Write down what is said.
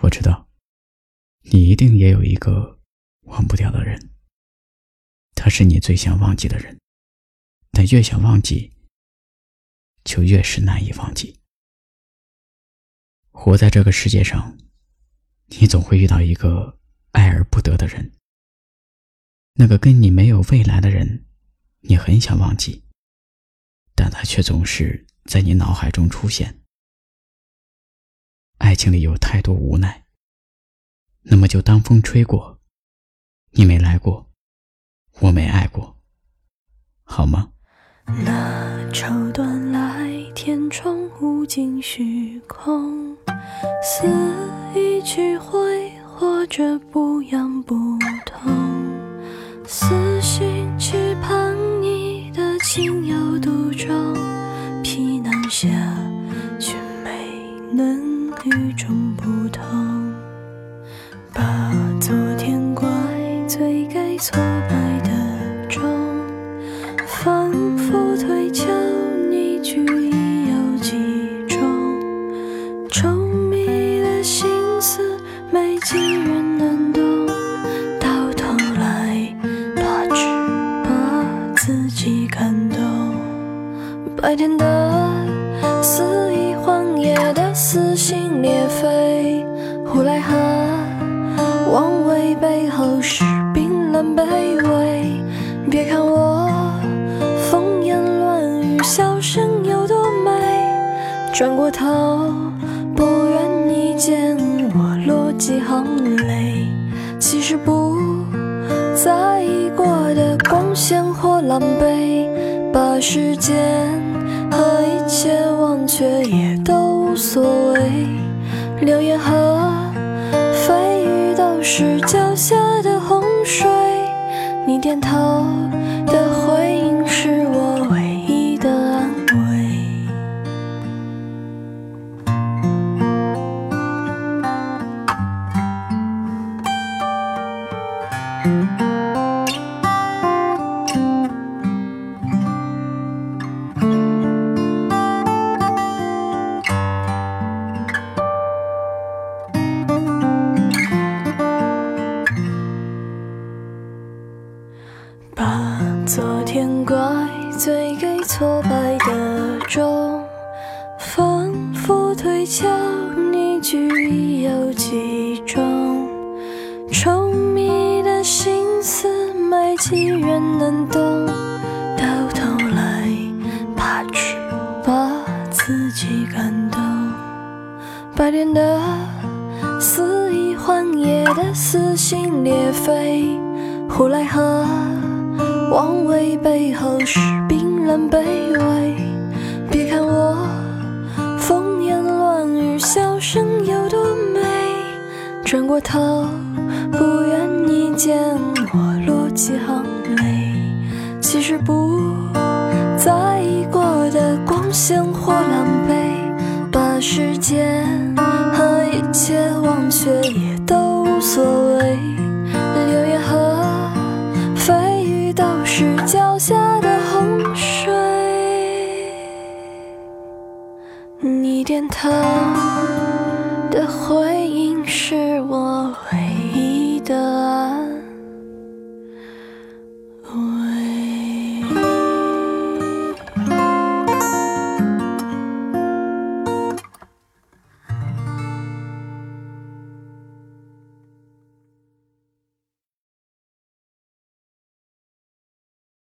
我知道，你一定也有一个忘不掉的人，他是你最想忘记的人，但越想忘记，就越是难以忘记。活在这个世界上，你总会遇到一个爱而不得的人，那个跟你没有未来的人，你很想忘记，但他却总是在你脑海中出现。爱情里有太多无奈，那么就当风吹过，你没来过，我没爱过，好吗？那绸缎来，天窗无尽虚空，似一曲挥霍着不痒不痛，死心期盼你的情有独钟，皮囊下。与众不同，把昨天怪罪给挫败的钟，反复推敲你句意有几种，稠密的心思没几人能懂，到头来怕只把自己感动，白天的肆意。夜的撕心裂肺，呼来和妄为背后是冰冷卑微。别看我风言乱语，笑声有多美，转过头不愿你见我落几行泪。其实不在意过的光鲜或狼狈，把时间。和一切忘却也所谓，流言和蜚语都是脚下的洪水，你点头的回应是我唯一的安慰。把昨天怪罪给挫败的钟，反复推敲你句意有几种，稠密的心思没几人能懂，到头来怕只把自己感动。白天的肆意换夜的撕心裂肺，胡来和。妄为背后是冰冷卑微，别看我风言乱语，笑声有多美。转过头，不愿你见我落几行泪。其实不在意过的光鲜或狼狈，把时间头的回。